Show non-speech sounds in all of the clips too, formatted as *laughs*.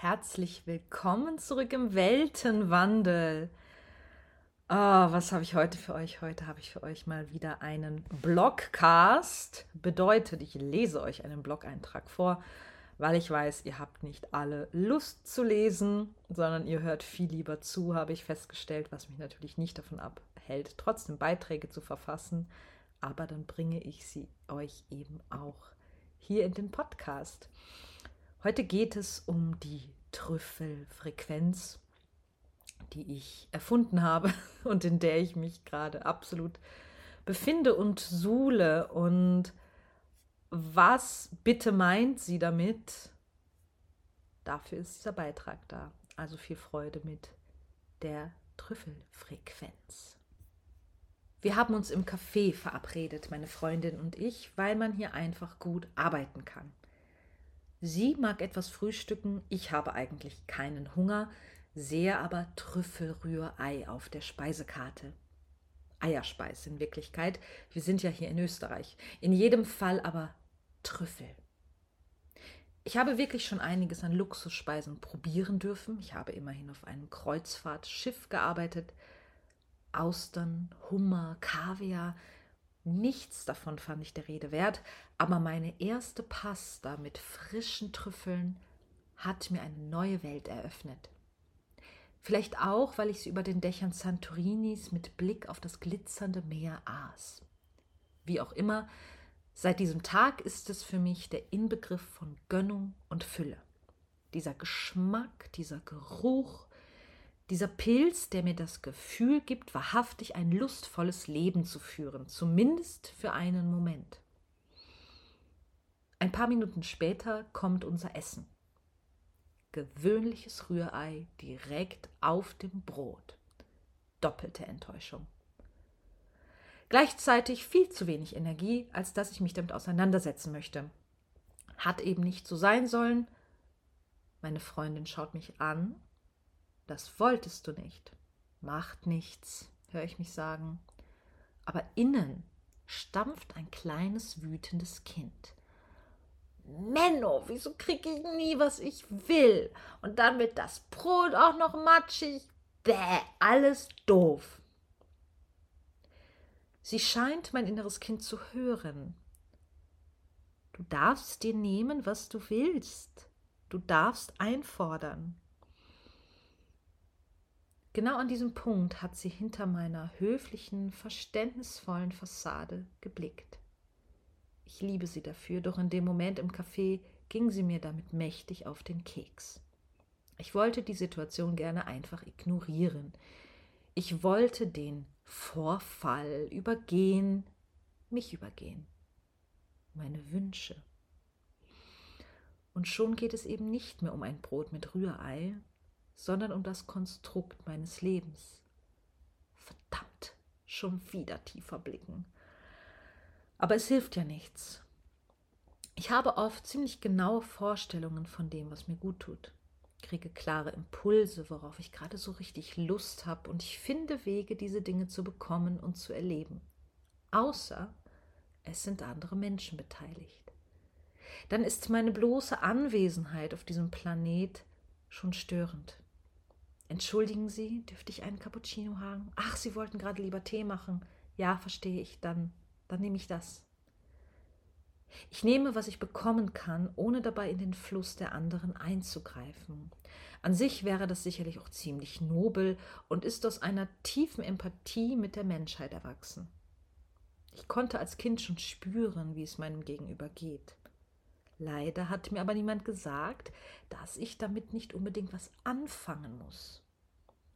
Herzlich willkommen zurück im Weltenwandel. Oh, was habe ich heute für euch? Heute habe ich für euch mal wieder einen Blogcast. Bedeutet, ich lese euch einen Blog-Eintrag vor, weil ich weiß, ihr habt nicht alle Lust zu lesen, sondern ihr hört viel lieber zu, habe ich festgestellt, was mich natürlich nicht davon abhält, trotzdem Beiträge zu verfassen. Aber dann bringe ich sie euch eben auch hier in den Podcast. Heute geht es um die Trüffelfrequenz, die ich erfunden habe *laughs* und in der ich mich gerade absolut befinde und suhle. Und was bitte meint sie damit? Dafür ist dieser Beitrag da. Also viel Freude mit der Trüffelfrequenz. Wir haben uns im Café verabredet, meine Freundin und ich, weil man hier einfach gut arbeiten kann. Sie mag etwas frühstücken, ich habe eigentlich keinen Hunger, sehe aber Trüffelrührei auf der Speisekarte. Eierspeis in Wirklichkeit. Wir sind ja hier in Österreich. In jedem Fall aber Trüffel. Ich habe wirklich schon einiges an Luxusspeisen probieren dürfen. Ich habe immerhin auf einem Kreuzfahrtschiff gearbeitet. Austern, Hummer, Kaviar, Nichts davon fand ich der Rede wert, aber meine erste Pasta mit frischen Trüffeln hat mir eine neue Welt eröffnet. Vielleicht auch, weil ich sie über den Dächern Santorinis mit Blick auf das glitzernde Meer aß. Wie auch immer, seit diesem Tag ist es für mich der Inbegriff von Gönnung und Fülle. Dieser Geschmack, dieser Geruch, dieser Pilz, der mir das Gefühl gibt, wahrhaftig ein lustvolles Leben zu führen, zumindest für einen Moment. Ein paar Minuten später kommt unser Essen. Gewöhnliches Rührei direkt auf dem Brot. Doppelte Enttäuschung. Gleichzeitig viel zu wenig Energie, als dass ich mich damit auseinandersetzen möchte. Hat eben nicht so sein sollen. Meine Freundin schaut mich an das wolltest du nicht. Macht nichts, höre ich mich sagen. Aber innen stampft ein kleines wütendes Kind. Menno, wieso kriege ich nie, was ich will? Und dann wird das Brot auch noch matschig. Bäh, alles doof. Sie scheint mein inneres Kind zu hören. Du darfst dir nehmen, was du willst. Du darfst einfordern. Genau an diesem Punkt hat sie hinter meiner höflichen, verständnisvollen Fassade geblickt. Ich liebe sie dafür, doch in dem Moment im Café ging sie mir damit mächtig auf den Keks. Ich wollte die Situation gerne einfach ignorieren. Ich wollte den Vorfall übergehen, mich übergehen, meine Wünsche. Und schon geht es eben nicht mehr um ein Brot mit Rührei, sondern um das Konstrukt meines Lebens. Verdammt, schon wieder tiefer blicken. Aber es hilft ja nichts. Ich habe oft ziemlich genaue Vorstellungen von dem, was mir gut tut. Kriege klare Impulse, worauf ich gerade so richtig Lust habe, und ich finde Wege, diese Dinge zu bekommen und zu erleben. Außer es sind andere Menschen beteiligt. Dann ist meine bloße Anwesenheit auf diesem Planet schon störend. Entschuldigen Sie, dürfte ich einen Cappuccino haben? Ach, Sie wollten gerade lieber Tee machen. Ja, verstehe ich, dann, dann nehme ich das. Ich nehme, was ich bekommen kann, ohne dabei in den Fluss der anderen einzugreifen. An sich wäre das sicherlich auch ziemlich nobel und ist aus einer tiefen Empathie mit der Menschheit erwachsen. Ich konnte als Kind schon spüren, wie es meinem Gegenüber geht. Leider hat mir aber niemand gesagt, dass ich damit nicht unbedingt was anfangen muss,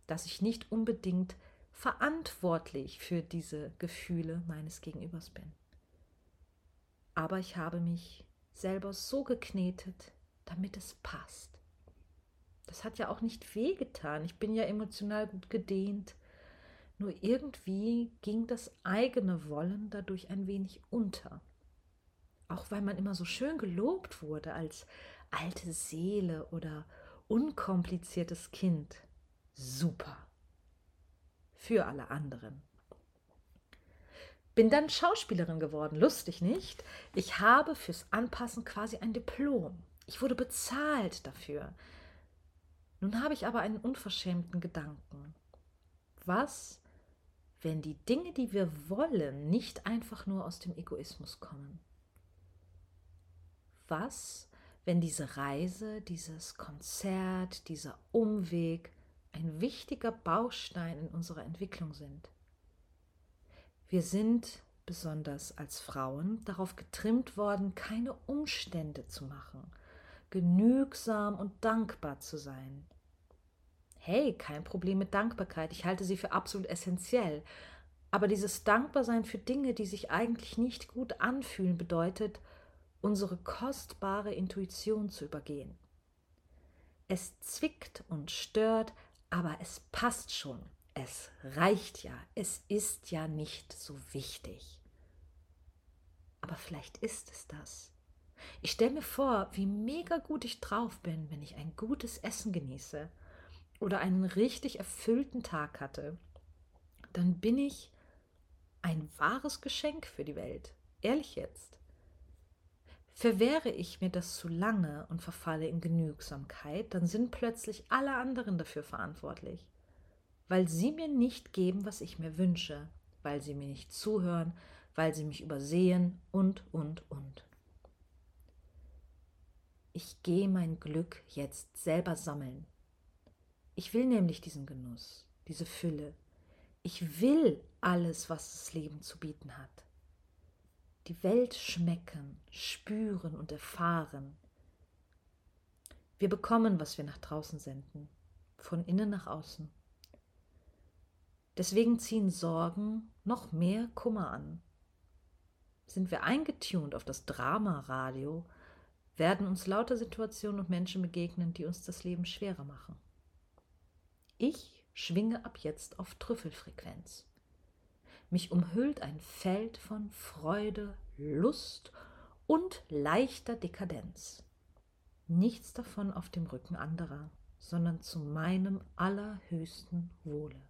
dass ich nicht unbedingt verantwortlich für diese Gefühle meines Gegenübers bin. Aber ich habe mich selber so geknetet, damit es passt. Das hat ja auch nicht wehgetan. Ich bin ja emotional gut gedehnt. Nur irgendwie ging das eigene Wollen dadurch ein wenig unter auch weil man immer so schön gelobt wurde als alte Seele oder unkompliziertes Kind. Super. Für alle anderen. Bin dann Schauspielerin geworden, lustig nicht? Ich habe fürs Anpassen quasi ein Diplom. Ich wurde bezahlt dafür. Nun habe ich aber einen unverschämten Gedanken. Was, wenn die Dinge, die wir wollen, nicht einfach nur aus dem Egoismus kommen? Was, wenn diese Reise, dieses Konzert, dieser Umweg ein wichtiger Baustein in unserer Entwicklung sind? Wir sind, besonders als Frauen, darauf getrimmt worden, keine Umstände zu machen, genügsam und dankbar zu sein, hey, kein Problem mit Dankbarkeit, ich halte sie für absolut essentiell. Aber dieses Dankbarsein für Dinge, die sich eigentlich nicht gut anfühlen, bedeutet, unsere kostbare Intuition zu übergehen. Es zwickt und stört, aber es passt schon. Es reicht ja. Es ist ja nicht so wichtig. Aber vielleicht ist es das. Ich stelle mir vor, wie mega gut ich drauf bin, wenn ich ein gutes Essen genieße oder einen richtig erfüllten Tag hatte, dann bin ich ein wahres Geschenk für die Welt. Ehrlich jetzt. Verwehre ich mir das zu lange und verfalle in Genügsamkeit, dann sind plötzlich alle anderen dafür verantwortlich, weil sie mir nicht geben, was ich mir wünsche, weil sie mir nicht zuhören, weil sie mich übersehen und, und, und. Ich gehe mein Glück jetzt selber sammeln. Ich will nämlich diesen Genuss, diese Fülle. Ich will alles, was das Leben zu bieten hat. Die Welt schmecken, spüren und erfahren. Wir bekommen, was wir nach draußen senden, von innen nach außen. Deswegen ziehen Sorgen noch mehr Kummer an. Sind wir eingetunt auf das Drama-Radio, werden uns lauter Situationen und Menschen begegnen, die uns das Leben schwerer machen. Ich schwinge ab jetzt auf Trüffelfrequenz. Mich umhüllt ein Feld von Freude, Lust und leichter Dekadenz. Nichts davon auf dem Rücken anderer, sondern zu meinem allerhöchsten Wohle.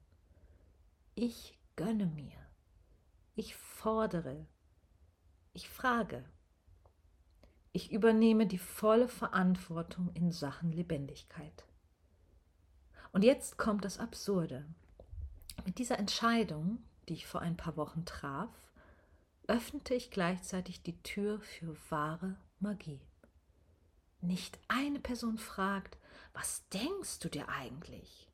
Ich gönne mir, ich fordere, ich frage, ich übernehme die volle Verantwortung in Sachen Lebendigkeit. Und jetzt kommt das Absurde. Mit dieser Entscheidung, die ich vor ein paar Wochen traf, öffnete ich gleichzeitig die Tür für wahre Magie. Nicht eine Person fragt, was denkst du dir eigentlich?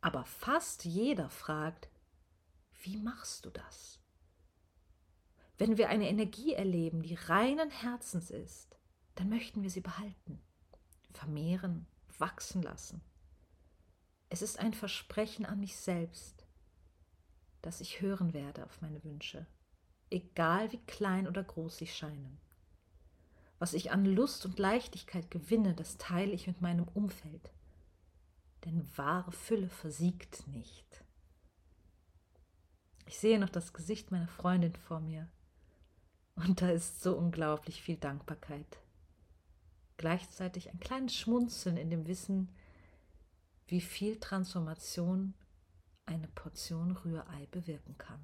Aber fast jeder fragt, wie machst du das? Wenn wir eine Energie erleben, die reinen Herzens ist, dann möchten wir sie behalten, vermehren, wachsen lassen. Es ist ein Versprechen an mich selbst, dass ich hören werde auf meine Wünsche, egal wie klein oder groß sie scheinen. Was ich an Lust und Leichtigkeit gewinne, das teile ich mit meinem Umfeld. Denn wahre Fülle versiegt nicht. Ich sehe noch das Gesicht meiner Freundin vor mir und da ist so unglaublich viel Dankbarkeit. Gleichzeitig ein kleines Schmunzeln in dem Wissen, wie viel Transformation eine Portion Rührei bewirken kann.